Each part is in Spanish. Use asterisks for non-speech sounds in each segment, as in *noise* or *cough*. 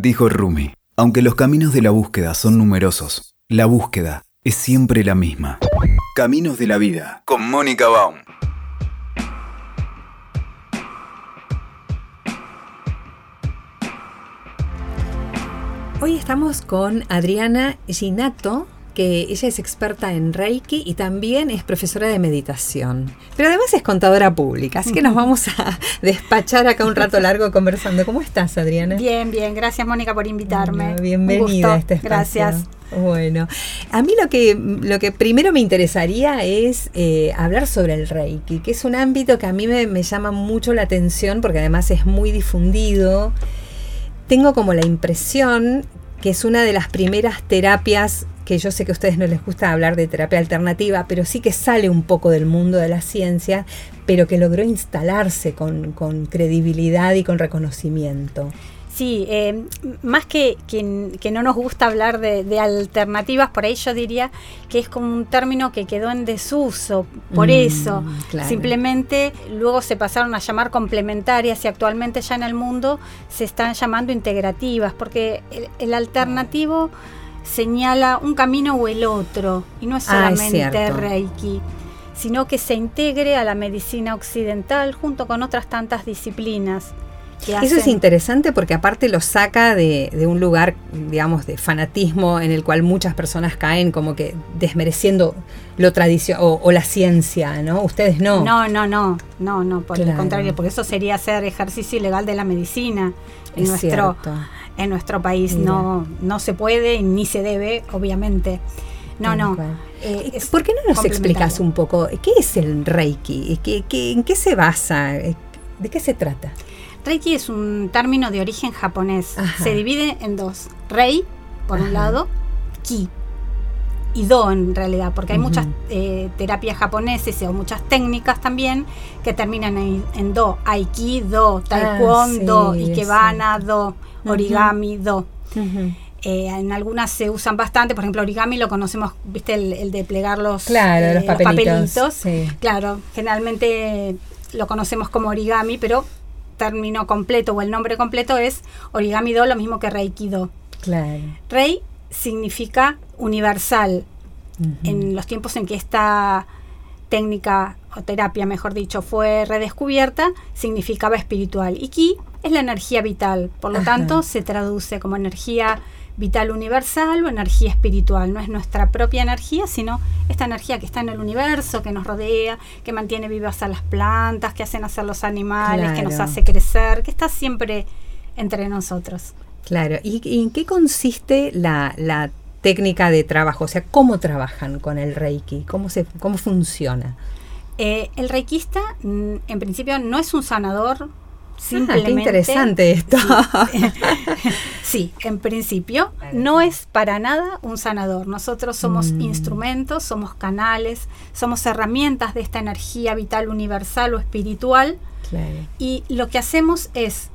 Dijo Rumi, aunque los caminos de la búsqueda son numerosos, la búsqueda es siempre la misma. Caminos de la vida, con Mónica Baum. Hoy estamos con Adriana Ginato, que ella es experta en Reiki y también es profesora de meditación. Pero además es contadora pública, así que nos vamos a *laughs* despachar acá un rato largo conversando. ¿Cómo estás, Adriana? Bien, bien. Gracias, Mónica, por invitarme. Bueno, bienvenida a este espacio. Gracias. Bueno, a mí lo que, lo que primero me interesaría es eh, hablar sobre el Reiki, que es un ámbito que a mí me, me llama mucho la atención porque además es muy difundido tengo como la impresión que es una de las primeras terapias que yo sé que a ustedes no les gusta hablar de terapia alternativa, pero sí que sale un poco del mundo de la ciencia, pero que logró instalarse con, con credibilidad y con reconocimiento. Sí, eh, más que, que, que, no nos gusta hablar de, de, alternativas, por ahí yo diría que es como un término que quedó en desuso, por mm, eso. Claro. Simplemente luego se pasaron a llamar complementarias y actualmente ya en el mundo se están llamando integrativas, porque el, el alternativo señala un camino o el otro, y no es solamente ah, es Reiki sino que se integre a la medicina occidental junto con otras tantas disciplinas. Eso es interesante porque aparte lo saca de, de, un lugar, digamos, de fanatismo en el cual muchas personas caen como que desmereciendo lo tradicional o, o, la ciencia, ¿no? Ustedes no. No, no, no, no, no, por claro. el contrario, porque eso sería hacer ejercicio ilegal de la medicina en es nuestro cierto. en nuestro país no no se puede ni se debe, obviamente. No, no. Eh, ¿Por qué no nos explicas un poco qué es el Reiki? ¿Qué, qué, ¿En qué se basa? ¿De qué se trata? Reiki es un término de origen japonés. Ajá. Se divide en dos. Rei, por Ajá. un lado, Ki. Y Do en realidad, porque hay uh -huh. muchas eh, terapias japonesas o muchas técnicas también que terminan en, en Do. Aikido, Taekwondo, ah, sí, Ikebana, sí. Do, Origami, uh -huh. Do. Eh, en algunas se usan bastante, por ejemplo, origami lo conocemos, viste, el, el de plegar los, claro, eh, los papelitos. Los papelitos. Sí. Claro, generalmente lo conocemos como origami, pero término completo o el nombre completo es origami do, lo mismo que reiki do. Claro. Rei significa universal. Uh -huh. En los tiempos en que esta técnica o terapia, mejor dicho, fue redescubierta, significaba espiritual. Y ki es la energía vital, por lo Ajá. tanto se traduce como energía vital universal o energía espiritual. No es nuestra propia energía, sino esta energía que está en el universo, que nos rodea, que mantiene vivas a las plantas, que hacen hacer los animales, claro. que nos hace crecer, que está siempre entre nosotros. Claro. ¿Y, y en qué consiste la, la, técnica de trabajo? O sea, ¿cómo trabajan con el Reiki? ¿Cómo, se, cómo funciona? Eh, el reikista, mm, en principio, no es un sanador, Simplemente, ah, qué interesante esto. Sí, *laughs* sí, en principio no es para nada un sanador. Nosotros somos mm. instrumentos, somos canales, somos herramientas de esta energía vital universal o espiritual. Claro. Y lo que hacemos es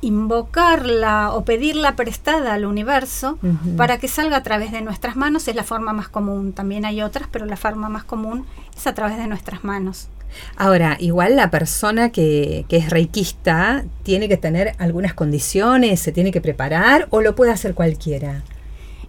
invocarla o pedirla prestada al universo uh -huh. para que salga a través de nuestras manos. Es la forma más común. También hay otras, pero la forma más común es a través de nuestras manos. Ahora, igual la persona que, que, es reikista tiene que tener algunas condiciones, se tiene que preparar o lo puede hacer cualquiera.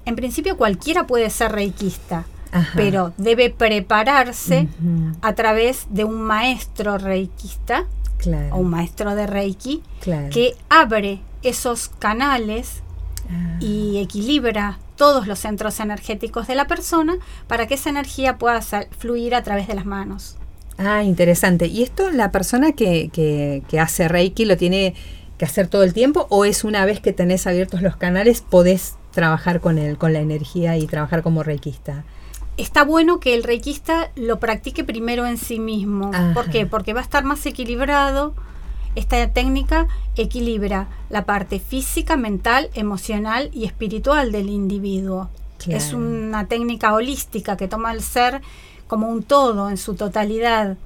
En principio cualquiera puede ser reikista, Ajá. pero debe prepararse uh -huh. a través de un maestro reikista claro. o un maestro de reiki claro. que abre esos canales ah. y equilibra todos los centros energéticos de la persona para que esa energía pueda fluir a través de las manos. Ah, interesante. ¿Y esto la persona que, que, que, hace Reiki lo tiene que hacer todo el tiempo o es una vez que tenés abiertos los canales podés trabajar con él, con la energía y trabajar como reikista? Está bueno que el reikista lo practique primero en sí mismo. Ajá. ¿Por qué? Porque va a estar más equilibrado. Esta técnica equilibra la parte física, mental, emocional y espiritual del individuo. Claro. Es una técnica holística que toma el ser como un todo en su totalidad.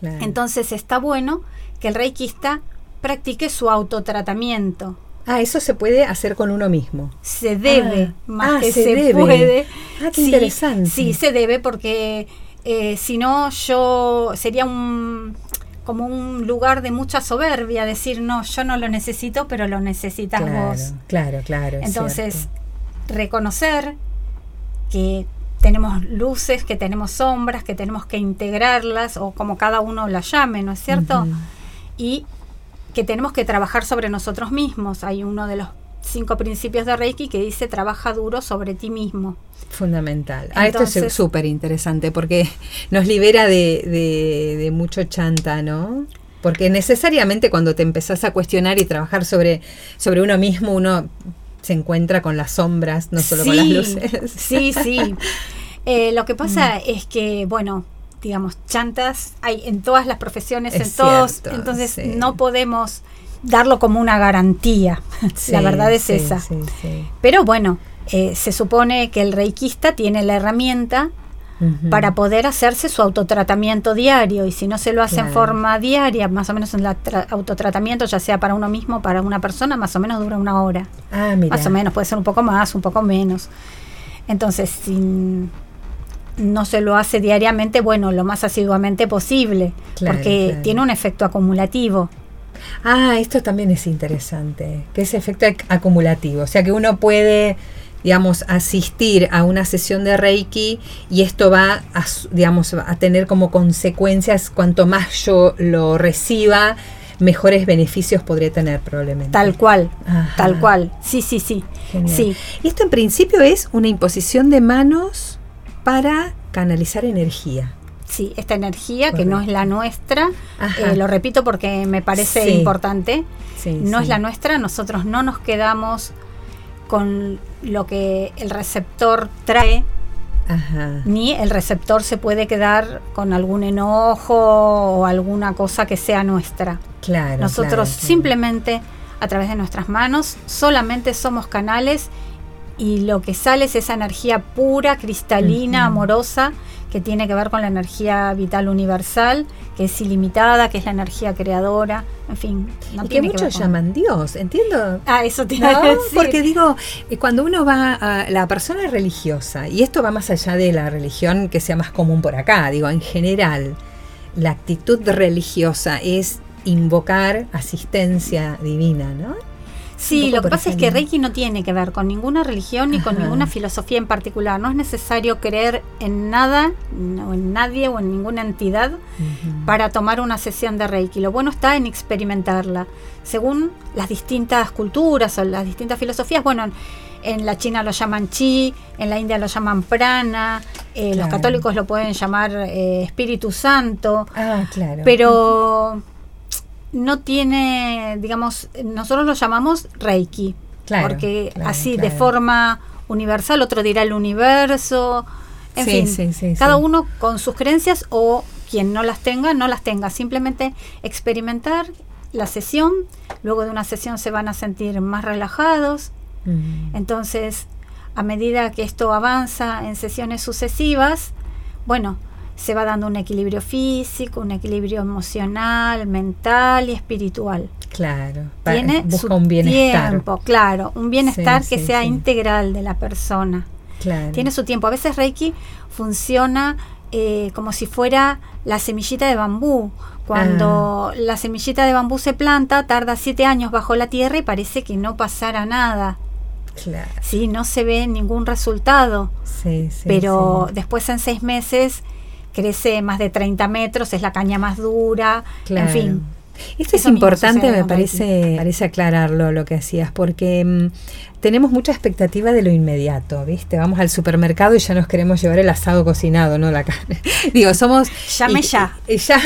Claro. Entonces está bueno que el reikista practique su autotratamiento. Ah, eso se puede hacer con uno mismo. Se debe, ah, más ah, que se, se debe. puede. Ah, qué sí, interesante. Sí, se debe porque eh, si no yo sería un como un lugar de mucha soberbia, decir, no, yo no lo necesito, pero lo necesitas vos. Claro, claro. Entonces, reconocer que tenemos luces, que tenemos sombras, que tenemos que integrarlas, o como cada uno la llame, ¿no es cierto? Y que tenemos que trabajar sobre nosotros mismos. Hay uno de los cinco principios de Reiki que dice trabaja duro sobre ti mismo. Fundamental. Ah, esto es súper interesante porque nos libera de, de, mucho chanta, ¿no? Porque necesariamente cuando te empezás a cuestionar y trabajar sobre, sobre uno mismo, uno se encuentra con las sombras, no solo con las luces. *laughs* Sí, sí. Eh, lo que pasa mm. es que, bueno, digamos, chantas hay en todas las profesiones, en todos, entonces no podemos darlo como una garantía. *laughs* la verdad es esa. Pero bueno, eh, se supone que el reikista tiene la herramienta para poder hacerse su autotratamiento diario y si no se lo hace en forma diaria, más o menos en el autotratamiento, ya sea para uno mismo, para una persona, más o menos dura una hora. Ah, más o menos, puede ser un poco más, un poco menos. Entonces, si no se lo hace diariamente, bueno, lo más asiduamente posible, porque tiene un efecto acumulativo. Ah, esto también es interesante, que es efecto acumulativo, o sea que uno puede digamos, asistir a una sesión de Reiki y esto va a, digamos, a tener como consecuencias, cuanto más yo lo reciba, mejores beneficios podría tener probablemente. Tal cual, tal cual. Sí, sí, sí. sí. Y esto en principio es una imposición de manos para canalizar energía. Sí, esta energía que no es la nuestra, eh, lo repito porque me parece importante, no es la nuestra, nosotros no nos quedamos con lo que el receptor trae, ni el receptor se puede quedar con algún enojo o alguna cosa que sea nuestra. Claro. Nosotros simplemente a través de nuestras manos solamente somos canales y lo que sale es esa energía pura, cristalina, amorosa que tiene que ver con la energía vital universal, que es ilimitada, que es la energía creadora, en fin. y que muchos llaman Dios, entiendo. Ah, eso tiene Porque digo, eh, cuando uno va a la persona religiosa, y esto va más allá de la religión que sea más común por acá, digo, en general, la actitud religiosa es invocar asistencia divina, ¿no? Sí, lo que pasa es que Reiki no tiene que ver con ninguna religión ni con ninguna filosofía en particular. No es necesario creer en nada, o en nadie o en ninguna entidad para tomar una sesión de Reiki. Lo bueno está en experimentarla. Según las distintas culturas o las distintas filosofías, bueno, en la China lo llaman chi, en la India lo llaman prana, eh, los católicos lo pueden llamar eh, Espíritu Santo. Ah, claro. Pero no tiene, digamos, nosotros lo llamamos Reiki, porque así de forma universal, otro dirá el universo, en fin, cada uno con sus creencias o quien no las tenga, no las tenga, simplemente experimentar la sesión, luego de una sesión se van a sentir más relajados, entonces a medida que esto avanza en sesiones sucesivas, bueno, se va dando un equilibrio físico, un equilibrio emocional, mental y espiritual. Claro, tiene su un bienestar. tiempo, claro, un bienestar que sea integral de la persona. Claro. Tiene su tiempo. A veces Reiki funciona eh, como si fuera la semillita de bambú. Cuando ah. la semillita de bambú se planta, tarda siete años bajo la tierra y parece que no pasara nada. Claro. Sí, no se ve ningún resultado. Sí, sí, pero después en seis meses crece más de 30 metros, es la caña más dura, en fin. Esto es importante, me parece, parece aclararlo lo que hacías, porque mm, tenemos mucha expectativa de lo inmediato, ¿viste? Vamos al supermercado y ya nos queremos llevar el asado cocinado, no la carne. *laughs* Digo, somos... Llame ya. *laughs* ya,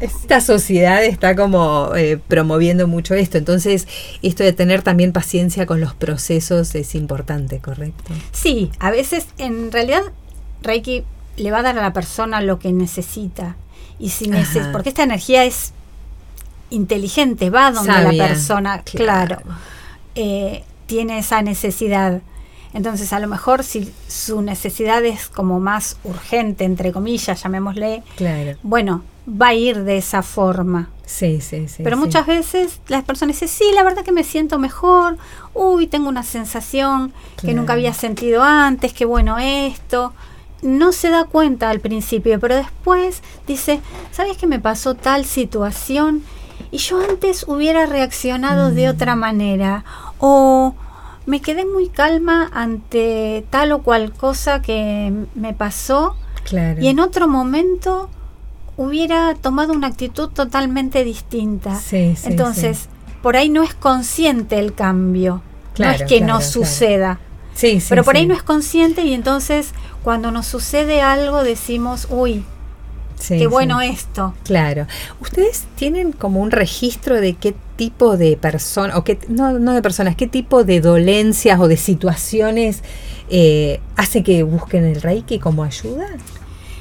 Esta sociedad está como eh, promoviendo mucho esto, entonces esto de tener también paciencia con los procesos es importante, ¿correcto? Sí, a veces en realidad Reiki le va a dar a la persona lo que necesita. Y si porque esta energía es inteligente, va donde la persona, claro, eh, tiene esa necesidad. Entonces, a lo mejor si su necesidad es como más urgente, entre comillas, llamémosle, claro. bueno, va a ir de esa forma. Sí, sí, sí. Pero muchas veces las personas dicen, sí, la verdad que me siento mejor, uy, tengo una sensación que nunca había sentido antes, qué bueno esto no se da cuenta al principio, pero después dice, ¿sabes que me pasó tal situación? Y yo antes hubiera reaccionado de mm. otra manera. O me quedé muy calma ante tal o cual cosa que me pasó. Y en otro momento hubiera tomado una actitud totalmente distinta. Entonces, por ahí no es consciente el cambio. no es que no suceda. Pero por ahí no es consciente y entonces cuando nos sucede algo decimos, uy, qué bueno esto. Claro. ¿Ustedes tienen como un registro de qué tipo de personas, o qué, no, no de personas, qué tipo de dolencias o de situaciones eh, hace que busquen el Reiki como ayuda?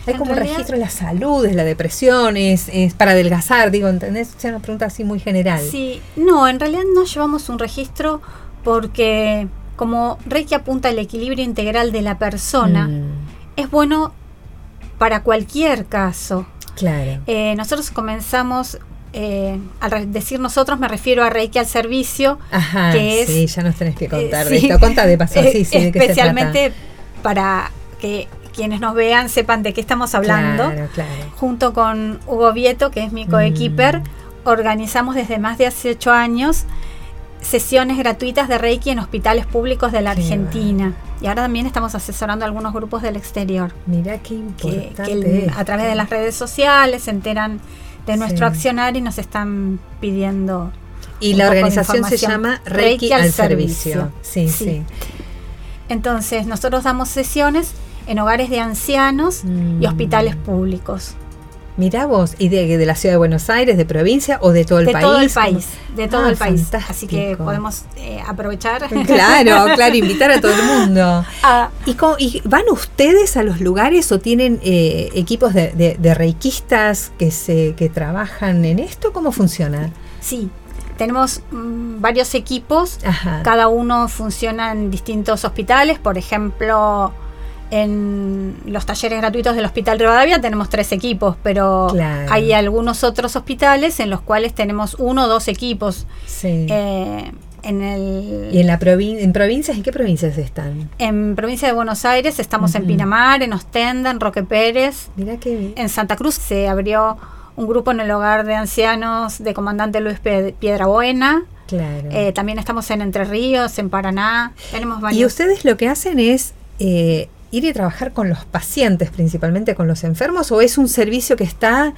Hay como un registro de la salud, de la depresión, es, para adelgazar, digo, ¿entendés? Es una pregunta así muy general. Sí, no, en realidad no llevamos un registro porque como Reiki apunta al equilibrio integral de la persona, mm. es bueno para cualquier caso. Claro. Eh, nosotros comenzamos, eh, al decir nosotros me refiero a Reiki al servicio, Ajá, que es... Sí, ya nos tenés que contar de esto. Conta de paso, sí, *laughs* sí, Especialmente para que quienes nos vean sepan de qué estamos hablando. Junto con Hugo Vieto, que es mi coequiper, mm. organizamos desde más de hace ocho años sesiones gratuitas de Reiki en hospitales públicos de la Argentina. Y ahora también estamos asesorando a algunos grupos del exterior. Mira qué importante. a través de las redes sociales se enteran de nuestro accionar y nos están pidiendo. Y la organización se llama Reiki, al, servicio. Sí, sí, Entonces, nosotros damos sesiones en hogares de ancianos y mm. hospitales públicos. Mirá vos, ¿y de, la ciudad de Buenos Aires, de provincia o de todo el país? De todo el país, de todo ah, el país. Así que podemos eh, aprovechar. Claro, *laughs* claro, invitar a todo el mundo. Ah. ¿Y, van ustedes a los lugares o tienen eh, equipos de, de, reikistas que, se, que trabajan en esto? ¿Cómo funciona? Sí, tenemos mm, varios equipos, cada uno funciona en distintos hospitales, por ejemplo en los talleres gratuitos del Hospital Rivadavia tenemos tres equipos, pero hay algunos otros hospitales en los cuales tenemos uno o dos equipos. Eh, en el, ¿Y en, la en provincias? ¿En qué provincias están? En provincia de Buenos Aires estamos en Pinamar, en Ostenda, en Roque Pérez. Mira qué En Santa Cruz se abrió un grupo en el hogar de ancianos de Comandante Luis Piedrabuena. Claro. Eh, también estamos en Entre Ríos, en Paraná. Tenemos Y ustedes lo que hacen es eh, ir y trabajar con los pacientes, principalmente con los enfermos, o es un servicio que está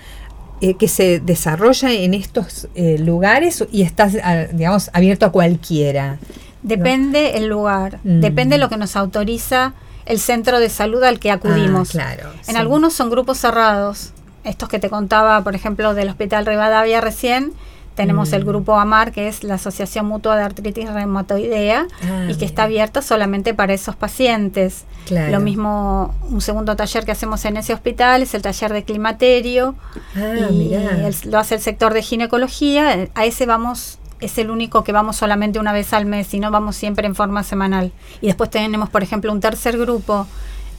eh, que se desarrolla en estos eh, lugares y está, digamos, abierto a cualquiera? Depende el lugar, mm. depende lo que nos autoriza el centro de salud al que acudimos. Ah, claro, en algunos son grupos cerrados, estos que te contaba, por ejemplo, del Hospital Rivadavia recién, tenemos el mm. grupo AMAR, que es la Asociación Mutua de Artritis Reumatoidea, ah, y que está abierta solamente para esos pacientes. Lo mismo, un segundo taller que hacemos en ese hospital es el taller de climaterio, ah, y lo hace el sector de ginecología. A ese vamos es el único que vamos solamente una vez al mes y no vamos siempre en forma semanal. Y después tenemos, por ejemplo, un tercer grupo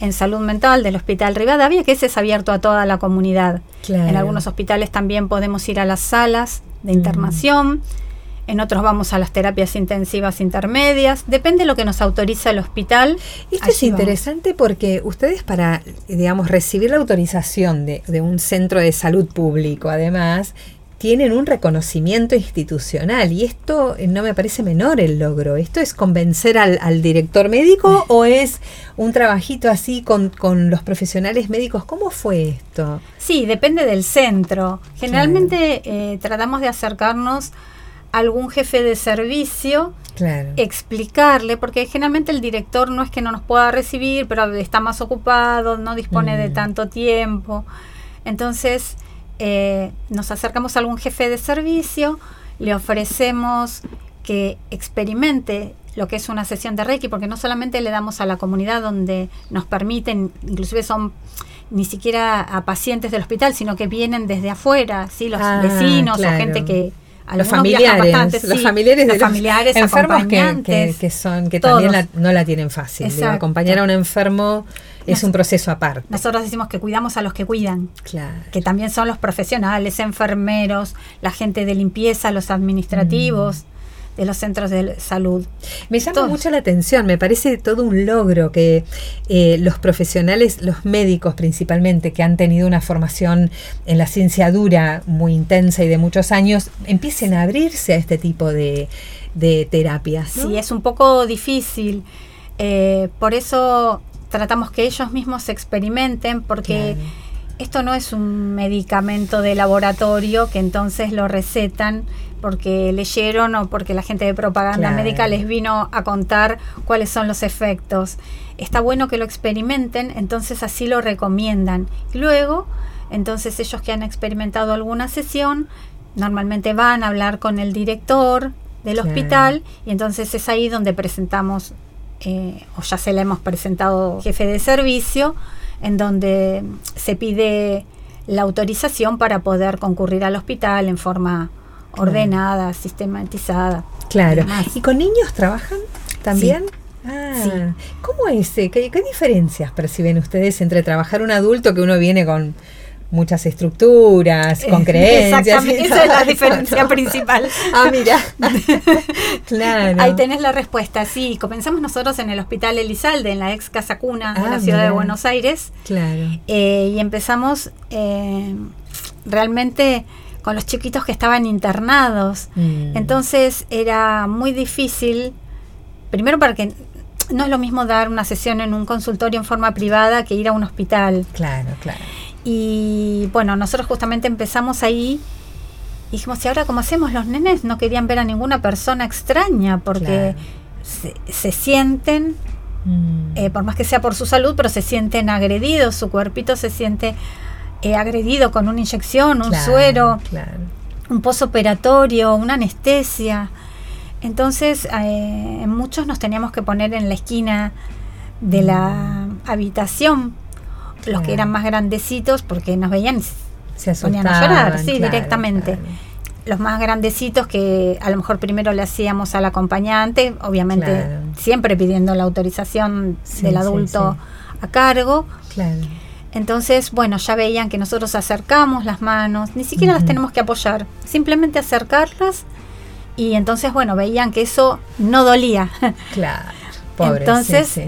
en salud mental del Hospital Rivadavia, que ese es abierto a toda la comunidad. En algunos hospitales también podemos ir a las salas de internación, en otros vamos a las terapias intensivas intermedias, depende de lo que nos autoriza el hospital. Esto es interesante porque ustedes para, digamos, recibir la autorización de, de un centro de salud público, además, tienen un reconocimiento institucional y esto eh, no me parece menor el logro. ¿Esto es convencer al, director médico o *laughs* es un trabajito así con, con, los profesionales médicos? ¿Cómo fue esto? Sí, depende del centro. Generalmente eh, tratamos de acercarnos a algún jefe de servicio, explicarle, porque generalmente el director no es que no nos pueda recibir, pero está más ocupado, no dispone de mm. tanto tiempo. Entonces, eh, nos acercamos a algún jefe de servicio, le ofrecemos que experimente lo que es una sesión de Reiki, porque no solamente le damos a la comunidad donde nos permiten, inclusive son ni siquiera a pacientes del hospital, sino que vienen desde afuera, ¿sí? los ah, vecinos o gente que los familiares, los familiares de los familiares, enfermos que, son que también no la tienen fácil. acompañar a un enfermo es un proceso aparte. Nosotros decimos que cuidamos a los que cuidan, que también son los profesionales, enfermeros, la gente de limpieza, los administrativos. De los centros de salud. Me llama mucho la atención, me parece todo un logro que eh, los profesionales, los médicos principalmente, que han tenido una formación en la ciencia dura muy intensa y de muchos años, empiecen a abrirse a este tipo de, terapias. Sí, es un poco difícil. Eh, por eso tratamos que ellos mismos experimenten, porque esto no es un medicamento de laboratorio que entonces lo recetan porque leyeron o porque la gente de propaganda médica les vino a contar cuáles son los efectos. Está bueno que lo experimenten, entonces así lo recomiendan. Y luego, entonces ellos que han experimentado alguna sesión, normalmente van a hablar con el director del hospital y entonces es ahí donde presentamos, eh, o ya se le hemos presentado jefe de servicio, en donde se pide la autorización para poder concurrir al hospital en forma ordenada, sistematizada. Claro. ¿Y con niños trabajan también? Ah, ¿Cómo es? ¿Qué, ¿Qué diferencias perciben ustedes entre trabajar un adulto que uno viene con muchas estructuras, con creencias. Exactamente, esa es la diferencia *laughs* principal. Ah, mira. *laughs* claro. Ahí tenés la respuesta. Sí, comenzamos nosotros en el Hospital Elizalde, en la ex Casa Cuna de la ah, ciudad de Buenos Aires. Claro. Eh, y empezamos eh, realmente con los chiquitos que estaban internados. Mm. Entonces era muy difícil, primero porque no es lo mismo dar una sesión en un consultorio en forma privada que ir a un hospital. Claro, claro. Y bueno, nosotros justamente empezamos ahí y dijimos, si ahora cómo hacemos? Los nenes no querían ver a ninguna persona extraña porque se, sienten, mm. eh, por más que sea por su salud, pero se sienten agredidos, su cuerpito se siente eh, agredido con una inyección, un suero, un posoperatorio, una anestesia. Entonces, eh, muchos nos teníamos que poner en la esquina de la mm. habitación los que eran más grandecitos, porque nos veían se ponían a llorar, sí, directamente. Los más grandecitos que a lo mejor primero le hacíamos al acompañante, obviamente siempre pidiendo la autorización del adulto a cargo. Entonces, bueno, ya veían que nosotros acercamos las manos, ni siquiera las tenemos que apoyar, simplemente acercarlas y entonces, bueno, veían que eso no dolía. *laughs* Claro. entonces,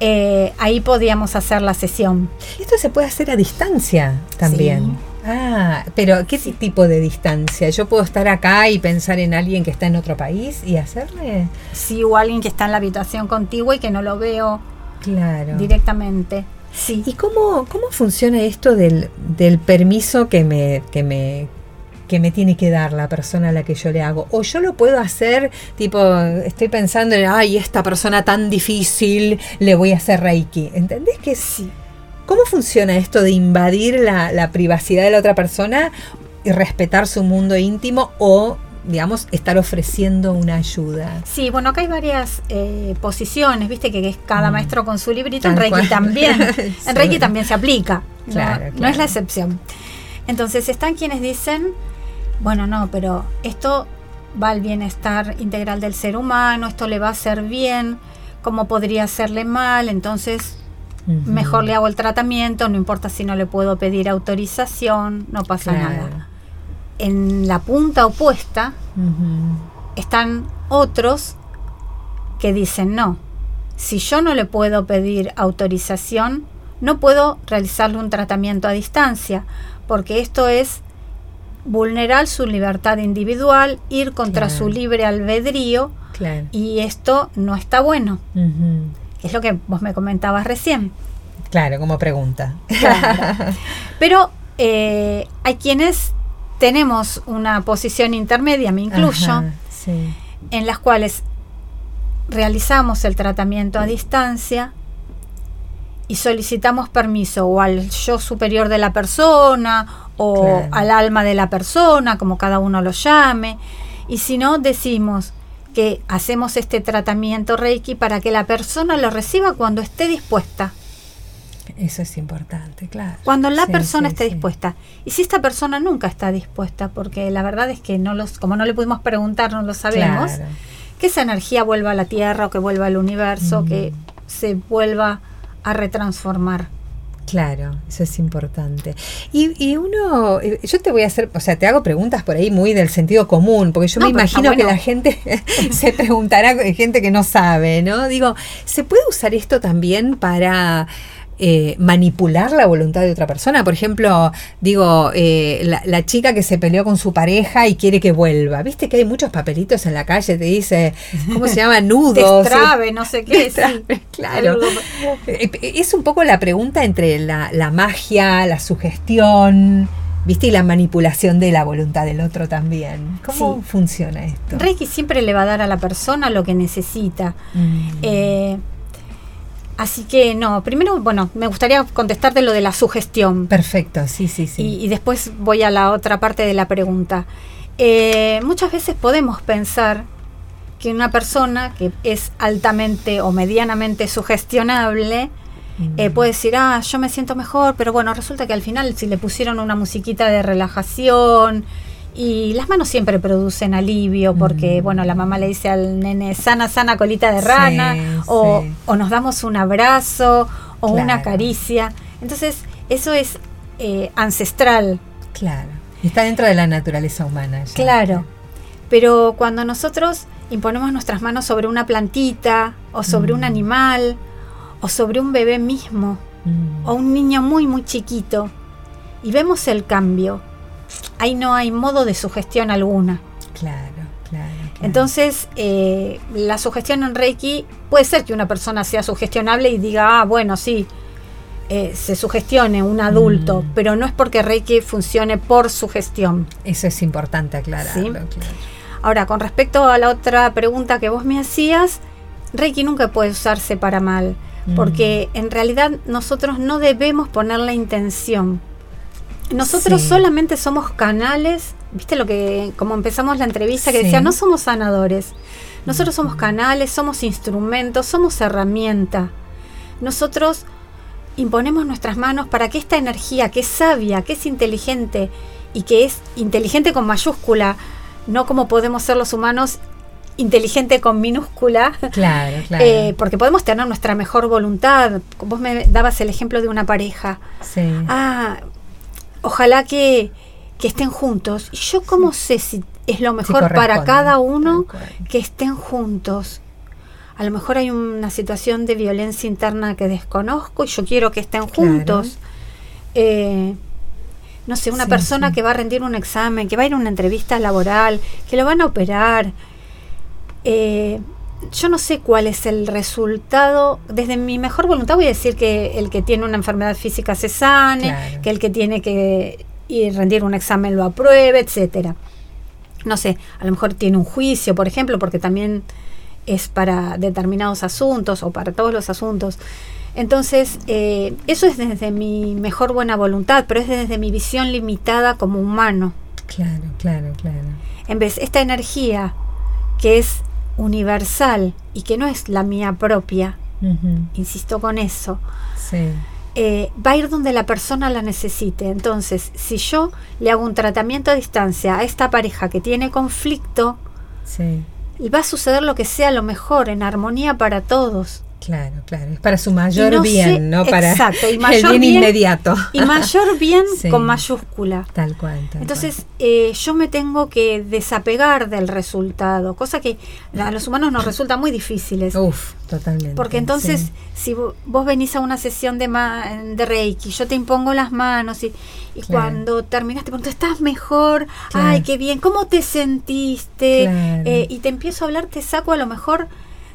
eh, ahí podíamos hacer la sesión. Esto se puede hacer a distancia también. Ah, pero ¿qué tipo de distancia? ¿Yo puedo estar acá y pensar en alguien que está en otro país y hacerle? Sí, o alguien que está en la habitación contigo y que no lo veo claro. directamente. Sí. ¿Y cómo, cómo funciona esto del, del permiso que me, que me que me tiene que dar la persona a la que yo le hago. O yo lo puedo hacer, tipo, estoy pensando en, ay, esta persona tan difícil, le voy a hacer Reiki. ¿Entendés que sí? ¿Cómo funciona esto de invadir la, privacidad de la otra persona y respetar su mundo íntimo o digamos, estar ofreciendo una ayuda. Sí, bueno, acá hay varias eh, posiciones, viste que es cada mm. maestro con su librito, en Reiki también. *laughs* En Reiki también se aplica, claro, no, es la excepción. Entonces están quienes dicen, bueno, no, pero esto va al bienestar integral del ser humano, esto le va a hacer bien, ¿cómo podría hacerle mal? Entonces, mejor le hago el tratamiento, no importa si no le puedo pedir autorización, no pasa nada. En la punta opuesta están otros que dicen, no, si yo no le puedo pedir autorización, no puedo realizarle un tratamiento a distancia, porque esto es vulnerar su libertad individual, ir contra su libre albedrío, y esto no está bueno. Es lo que vos me comentabas recién. Claro, como pregunta. *laughs* Pero eh, hay quienes tenemos una posición intermedia, me incluyo, en las cuales realizamos el tratamiento a distancia y solicitamos permiso o al yo superior de la persona o al alma de la persona, como cada uno lo llame. Y si no, decimos que hacemos este tratamiento Reiki para que la persona lo reciba cuando esté dispuesta. Eso es importante, claro. Cuando la persona esté dispuesta. Y si esta persona nunca está dispuesta, porque la verdad es que no los, como no le pudimos preguntar, no lo sabemos, que esa energía vuelva a la Tierra o que vuelva al universo, que se vuelva a retransformar. Claro, eso es importante. Y, uno, eh, yo te voy a hacer, o sea, te hago preguntas por ahí muy del sentido común, porque yo me imagino que la gente *laughs* se *laughs* preguntará, gente que no sabe, ¿no? Digo, ¿se puede usar esto también para eh, manipular la voluntad de otra persona. Por ejemplo, digo, eh, la, chica que se peleó con su pareja y quiere que vuelva. Viste que hay muchos papelitos en la calle, te dice, ¿cómo se llama? *laughs* Nudos. Destrabe, no sé qué. *laughs* claro. Eh, es un poco la pregunta entre la, magia, la sugestión. ¿Viste? Y la manipulación de la voluntad del otro también. ¿Cómo funciona esto? Reiki siempre le va a dar a la persona lo que necesita. Mm. Así que no, primero, bueno, me gustaría contestarte lo de la sugestión. Perfecto, sí, sí, sí. Y, después voy a la otra parte de la pregunta. Eh, muchas veces podemos pensar que una persona que es altamente o medianamente sugestionable eh, mm. puede decir, ah, yo me siento mejor, pero bueno, resulta que al final si le pusieron una musiquita de relajación, y las manos siempre producen alivio porque, mm. bueno, la mamá le dice al nene, sana, sana colita de rana, o, nos damos un abrazo, o una caricia. Entonces, eso es eh, ancestral. Claro. Está dentro de la naturaleza humana. Claro. Pero cuando nosotros imponemos nuestras manos sobre una plantita, o sobre un mm. animal, o sobre un bebé mismo, mm. o un niño muy, muy chiquito, y vemos el cambio, ahí no hay modo de sugestión alguna. Claro, claro. Entonces, eh, la sugestión en Reiki puede ser que una persona sea sugestionable y diga, ah, bueno, sí, eh, se sugestione un adulto, mm. pero no es porque Reiki funcione por sugestión. Eso es importante aclararlo. Ahora, con respecto a la otra pregunta que vos me hacías, Reiki nunca puede usarse para mal, mm. porque en realidad nosotros no debemos poner la intención nosotros solamente somos canales, viste lo que, como empezamos la entrevista, que decía, no somos sanadores. Nosotros somos canales, somos instrumentos, somos herramienta. Nosotros imponemos nuestras manos para que esta energía, que es sabia, que es inteligente y que es inteligente con mayúscula, no como podemos ser los humanos inteligente con minúscula. Claro, *laughs* claro. Eh, porque podemos tener nuestra mejor voluntad. Vos me dabas el ejemplo de una pareja. Sí. Ah, ojalá que, estén juntos. Y yo cómo sé si es lo mejor para cada uno que estén juntos. A lo mejor hay una situación de violencia interna que desconozco y yo quiero que estén juntos. Eh, no sé, una persona que va a rendir un examen, que va a ir a una entrevista laboral, que lo van a operar. Eh, yo no sé cuál es el resultado. Desde mi mejor voluntad voy a decir que el que tiene una enfermedad física se sane, que el que tiene que ir rendir un examen lo apruebe, etcétera. No sé, a lo mejor tiene un juicio, por ejemplo, porque también es para determinados asuntos o para todos los asuntos. Entonces, eh, eso es desde mi mejor buena voluntad, pero es desde mi visión limitada como humano. Claro, claro, claro. En vez, esta energía que es universal y que no es la mía propia, insisto con eso, eh, va a ir donde la persona la necesite. Entonces, si yo le hago un tratamiento a distancia a esta pareja que tiene conflicto, va a suceder lo que sea lo mejor, en armonía para todos. Claro, claro, es para su mayor bien, ¿no? Para y mayor el bien, inmediato. Y mayor bien *laughs* con mayúscula. Tal cual. Entonces, Eh, yo me tengo que desapegar del resultado, cosa que a los humanos nos resulta muy difíciles. Uf, totalmente. Porque entonces, si vos venís a una sesión de, de Reiki, yo te impongo las manos y, y cuando terminaste, te pregunto, ¿estás mejor? Ay, qué bien, ¿cómo te sentiste? Eh, y te empiezo a hablar, te saco a lo mejor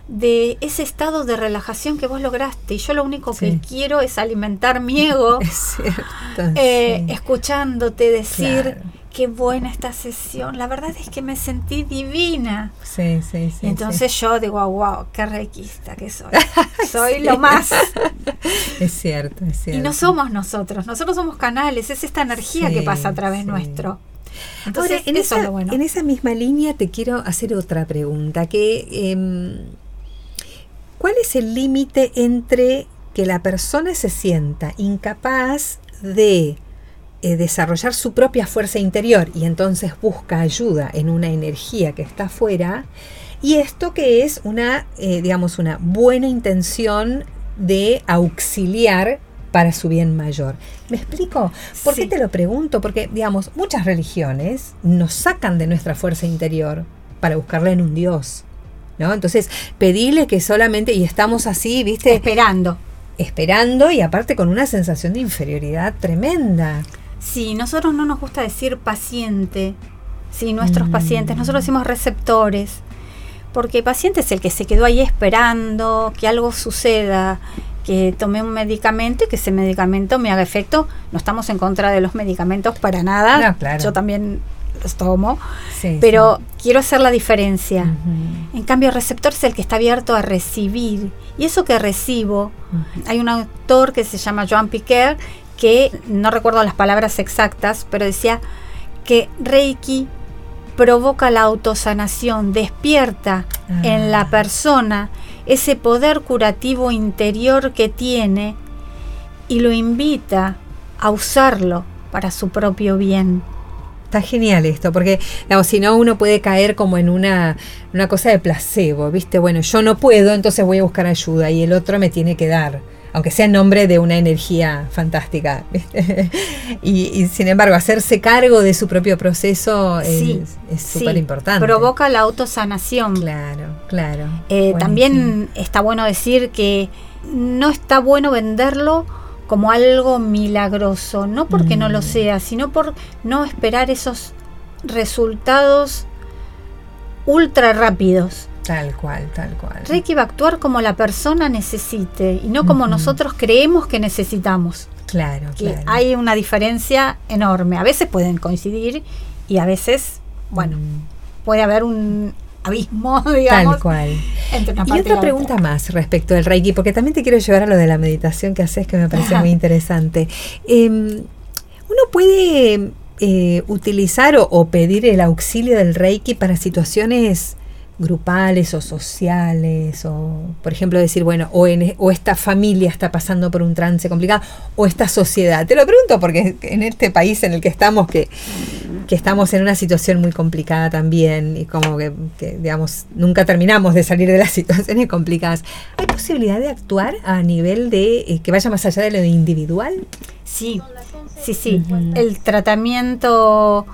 de ese estado de relajación que vos lograste. Y yo lo único que quiero es alimentar mi ego, *laughs* eh, escuchándote decir qué buena esta sesión. La verdad es que me sentí divina. Sí, sí, sí. entonces yo digo, wow, qué requista que soy. *laughs* soy lo más. *laughs* Es cierto, es cierto. Y no somos nosotros, nosotros somos canales, es esta energía que pasa a través nuestro. Entonces, en, esa, en esa misma línea te quiero hacer otra pregunta, que em, ¿Cuál es el límite entre que la persona se sienta incapaz de eh, desarrollar su propia fuerza interior y entonces busca ayuda en una energía que está afuera y esto que es una, eh, digamos, una buena intención de auxiliar para su bien mayor. ¿Me explico? ¿Por qué te lo pregunto? Porque, digamos, muchas religiones nos sacan de nuestra fuerza interior para buscarla en un Dios. ¿No? Entonces, pedirle que solamente, y estamos así, ¿viste? Esperando. Esperando y aparte con una sensación de inferioridad tremenda. Sí, nosotros no nos gusta decir paciente, sí, nuestros mm. pacientes, nosotros decimos receptores, porque paciente es el que se quedó ahí esperando que algo suceda, que tomé un medicamento y que ese medicamento me haga efecto. No estamos en contra de los medicamentos para nada. Yo también los tomo. pero quiero hacer la diferencia. En cambio, el receptor es el que está abierto a recibir. Y eso que recibo, hay un autor que se llama Joan Piquer que no recuerdo las palabras exactas, pero decía que Reiki provoca la autosanación, despierta en la ah. persona ese poder curativo interior que tiene y lo invita a usarlo para su propio bien. Está genial esto, porque si no uno puede caer como en una, una cosa de placebo, ¿viste? Bueno, yo no puedo, entonces voy a buscar ayuda y el otro me tiene que dar aunque sea en nombre de una energía fantástica. *laughs* y, sin embargo, hacerse cargo de su propio proceso es súper importante. Provoca la autosanación. Claro, claro. Eh, también está bueno decir que no está bueno venderlo como algo milagroso, no porque no lo mm. sea, sino por no esperar esos resultados ultra rápidos. Tal cual, tal cual. Reiki va a actuar como la persona necesite y no como nosotros creemos que necesitamos. Claro, que Hay una diferencia enorme. A veces pueden coincidir y a veces, bueno, mm. puede haber un abismo, *laughs* digamos. Tal cual. y otra pregunta más respecto del Reiki, porque también te quiero llevar a lo de la meditación que haces, que me parece muy interesante. Em, uno puede eh, utilizar o, pedir el auxilio del Reiki para situaciones grupales o sociales, o por ejemplo decir, bueno, o, en, o esta familia está pasando por un trance complicado, o esta sociedad. Te lo pregunto porque en este país en el que estamos, que, que estamos en una situación muy complicada también, y como que, digamos, nunca terminamos de salir de las *laughs* situaciones complicadas, ¿hay posibilidad de actuar a nivel de eh, que vaya más allá de lo individual? Sí, sí, sí. El tratamiento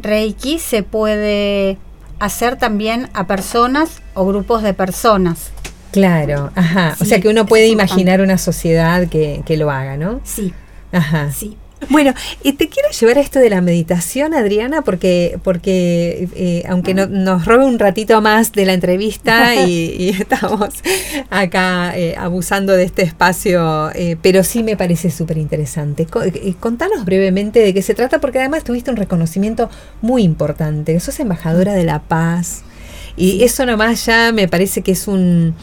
Reiki se puede hacer también a personas o grupos de personas. Claro, ajá. o sea que uno puede imaginar una sociedad que, que, lo haga, ¿no? Sí. Ajá. Sí. Bueno, y te quiero llevar a esto de la meditación, Adriana, porque, porque eh, aunque no, nos robe un ratito más de la entrevista y, *laughs* estamos acá eh, abusando de este espacio, eh, pero sí me parece súper interesante. Contanos brevemente de qué se trata, porque además tuviste un reconocimiento muy importante. Sos embajadora de la paz. Y eso nomás ya me parece que es un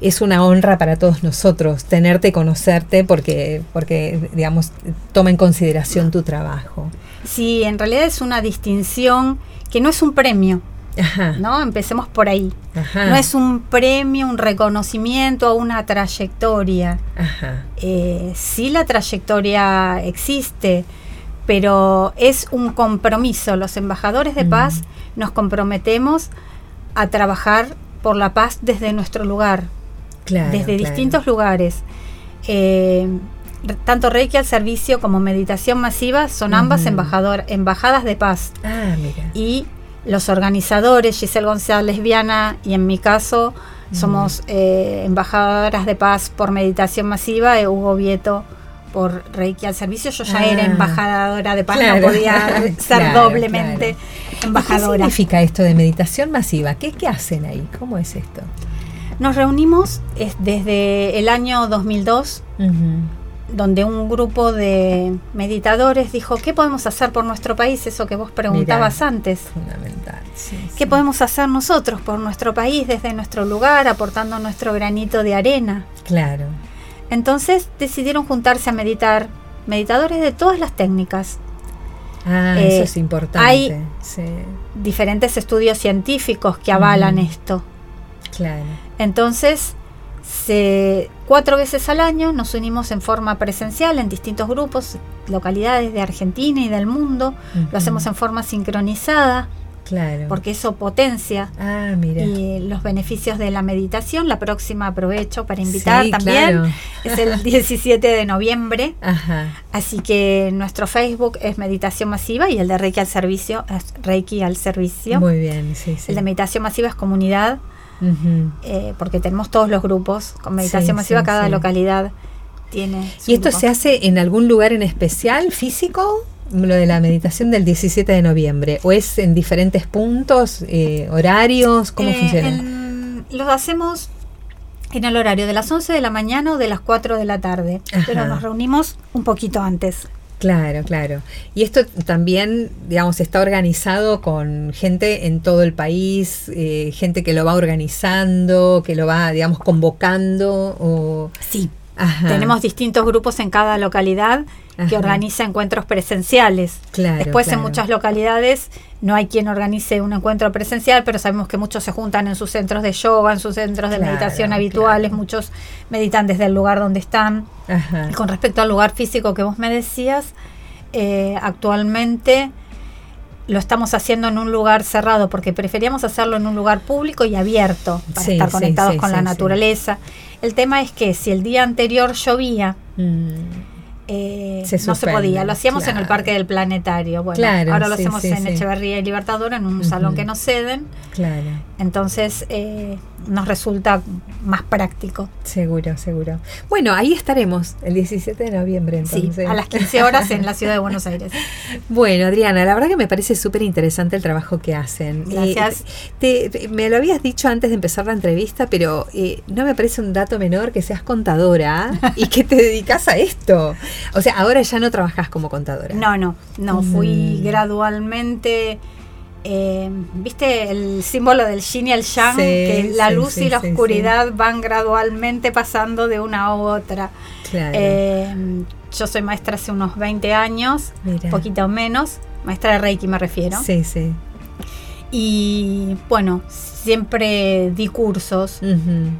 es una honra para todos nosotros tenerte, conocerte, porque, porque digamos, toma en consideración tu trabajo. Sí, en realidad es una distinción que no es un premio. ¿No? Empecemos por ahí. No es un premio, un reconocimiento a una trayectoria. Eh, sí, la trayectoria existe, pero es un compromiso. Los embajadores de paz nos comprometemos a trabajar por la paz desde nuestro lugar, desde distintos lugares. Eh, tanto Reiki al servicio como meditación masiva son ambas embajador, embajadas de paz. Ah, y los organizadores, Giselle González Viana y en mi caso, somos eh, embajadoras de paz por meditación masiva, y Hugo Vieto por Reiki al servicio. Yo ya era ah. embajadora de paz, no podía *laughs* ser doblemente embajadora. ¿Qué significa esto de meditación masiva? ¿Qué, qué hacen ahí? ¿Cómo es esto? Nos reunimos desde el año 2002, donde un grupo de meditadores dijo, ¿qué podemos hacer por nuestro país? Eso que vos preguntabas antes. Fundamental. ¿Qué podemos hacer nosotros por nuestro país, desde nuestro lugar, aportando nuestro granito de arena? Claro. Entonces decidieron juntarse a meditar, meditadores de todas las técnicas. Ah, eso eh, es importante. Hay diferentes estudios científicos que avalan esto. Claro. Entonces, cuatro veces al año nos unimos en forma presencial en distintos grupos, localidades de Argentina y del mundo. Lo hacemos en forma sincronizada Claro. Porque eso potencia ah, mira. y los beneficios de la meditación. La próxima aprovecho para invitar también. Es el 17 de noviembre. Ajá. Así que nuestro Facebook es Meditación Masiva y el de Reiki al Servicio es Reiki al Servicio. Muy bien, sí, sí. El de Meditación Masiva es Comunidad. Eh, porque tenemos todos los grupos con meditación masiva, cada localidad tiene. ¿Y esto se hace en algún lugar en especial, físico? Lo de la meditación del 17 de noviembre, ¿o es en diferentes puntos, eh, horarios? ¿Cómo eh, funciona? lo hacemos en el horario de las 11 de la mañana o de las 4 de la tarde, pero nos reunimos un poquito antes. Claro, claro. Y esto también, digamos, está organizado con gente en todo el país, eh, gente que lo va organizando, que lo va, digamos, convocando. O... Sí. Tenemos distintos grupos en cada localidad que organiza encuentros presenciales. Claro, Después en muchas localidades no hay quien organice un encuentro presencial, pero sabemos que muchos se juntan en sus centros de yoga, en sus centros de meditación habituales, muchos meditan desde el lugar donde están. Y con respecto al lugar físico que vos me decías, eh, actualmente lo estamos haciendo en un lugar cerrado porque preferíamos hacerlo en un lugar público y abierto para estar conectados con la naturaleza. El tema es que si el día anterior llovía, mm. Eh, no se podía. Lo hacíamos en el Parque del Planetario. Bueno, ahora lo hacemos en Echeverría y Libertador, en un salón que nos ceden. Claro. Entonces eh, nos resulta más práctico. Seguro, seguro. Bueno, ahí estaremos el 17 de noviembre. Entonces. a las 15 horas en la ciudad de Buenos Aires. *laughs* bueno, Adriana, la verdad que me parece súper interesante el trabajo que hacen. Gracias. me lo habías dicho antes de empezar la entrevista, pero eh, no me parece un dato menor que seas contadora y que te dedicas a esto. O sea, ahora ya no trabajas como contadora. No, no, no, fui mm. gradualmente... Eh, ¿Viste el símbolo del yin y el yang? que la luz y la oscuridad van gradualmente pasando de una a otra. Eh, yo soy maestra hace unos 20 años, un poquito menos, maestra de Reiki me refiero. Sí, sí. Y bueno, siempre di cursos,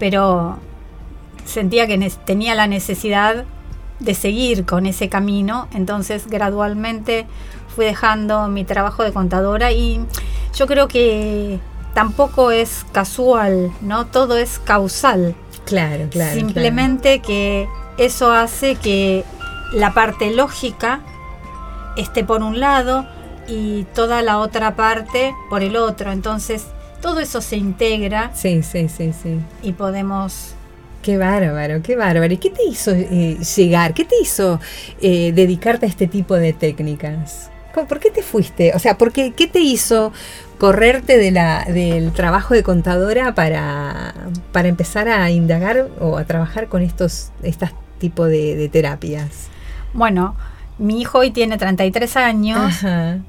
pero sentía que tenía la necesidad de seguir con ese camino, entonces gradualmente fui dejando mi trabajo de contadora y yo creo que tampoco es casual, ¿no? Todo es causal. Claro, claro. Simplemente que eso hace que la parte lógica esté por un lado y toda la otra parte por el otro. Entonces, todo eso se integra. Sí, sí, sí, sí. Y podemos Qué bárbaro, qué bárbaro. ¿Y qué te hizo eh, llegar? ¿Qué te hizo eh, dedicarte a este tipo de técnicas? ¿Por qué te fuiste? O sea, ¿por qué, qué te hizo correrte de la, del trabajo de contadora para, para empezar a indagar o a trabajar con estos estas tipos de, terapias? Bueno, mi hijo hoy tiene 33 años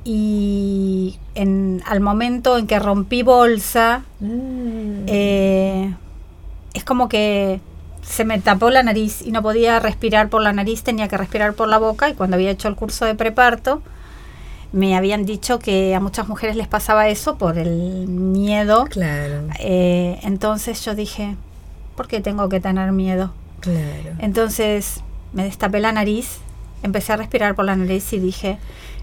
y en, al momento en que rompí bolsa, mm. eh, es como que se me tapó la nariz y no podía respirar por la nariz, tenía que respirar por la boca y cuando había hecho el curso de preparto me habían dicho que a muchas mujeres les pasaba eso por el miedo. Claro. Eh, entonces yo dije, ¿por qué tengo que tener miedo? Claro. Entonces me destapé la nariz, empecé a respirar por la nariz y dije,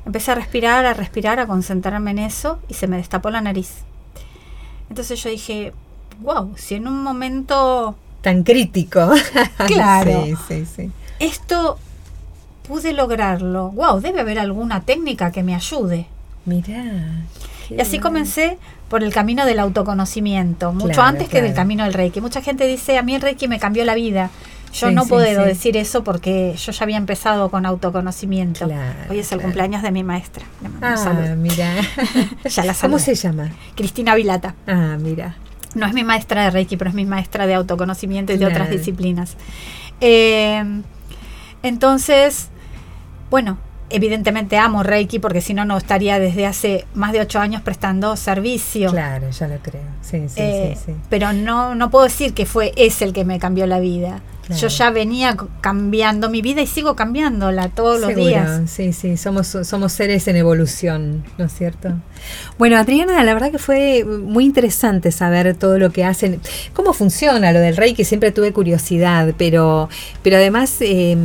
empecé a respirar, a respirar, a concentrarme en eso y se me destapó la nariz. Entonces yo dije, wow, si en un momento tan crítico. *laughs* Claro. sí, sí, sí. Esto pude lograrlo. Wow, debe haber alguna técnica que me ayude. Mirá. Y así comencé por el camino del autoconocimiento, mucho antes que del camino del Reiki. Mucha gente dice, a mí el Reiki me cambió la vida. Yo no puedo decir eso porque yo ya había empezado con autoconocimiento. Hoy es el cumpleaños de mi maestra. ah, mira. *laughs* ya la ¿Cómo se llama? Cristina Vilata. Ah, mira no es mi maestra de Reiki, pero es mi maestra de autoconocimiento y de otras disciplinas. Eh, entonces, bueno, evidentemente amo Reiki porque si no, no estaría desde hace más de ocho años prestando servicio. Claro, ya lo creo. Sí, sí, sí, eh, sí, Pero no, no puedo decir que fue ese el que me cambió la vida. Yo ya venía cambiando mi vida y sigo cambiándola todos los días. Sí, sí, somos, somos seres en evolución, ¿no es cierto? Bueno, Adriana, la verdad que fue muy interesante saber todo lo que hacen, cómo funciona lo del que siempre tuve curiosidad, pero, pero además... Eh,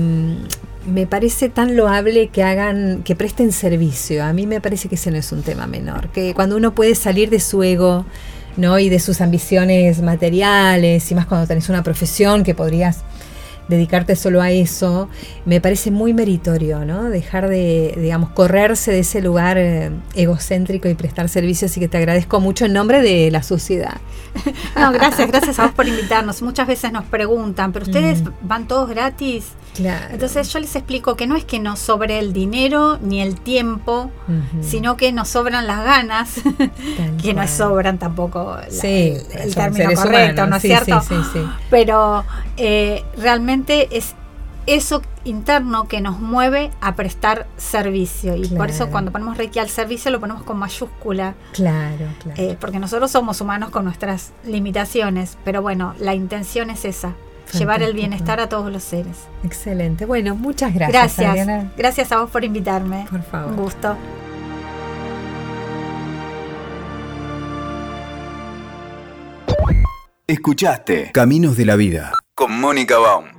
me parece tan loable que hagan, que presten servicio. A mí me parece que ese no es un tema menor. Que cuando uno puede salir de su ego, ¿no? Y de sus ambiciones materiales, y más cuando tenés una profesión que podrías dedicarte solo a eso, me parece muy meritorio, ¿no? Dejar de, digamos, correrse de ese lugar eh, egocéntrico y prestar servicios, así que te agradezco mucho en nombre de la sociedad. No, gracias, gracias a vos por invitarnos. Muchas veces nos preguntan, ¿pero ustedes van todos gratis? Entonces yo les explico que no es que nos sobre el dinero ni el tiempo, sino que nos sobran las ganas, *laughs* que no sobran tampoco el, término correcto, ¿no es cierto? Pero eh, realmente es eso interno que nos mueve a prestar servicio. Y por eso cuando ponemos Reiki al servicio lo ponemos con mayúscula. Claro, claro. Eh, porque nosotros somos humanos con nuestras limitaciones, pero bueno, la intención es esa llevar el bienestar a todos los seres. Excelente. Bueno, muchas gracias. Gracias. Gracias a vos por invitarme. Por favor. Un gusto. Escuchaste Caminos de la Vida con Mónica Baum.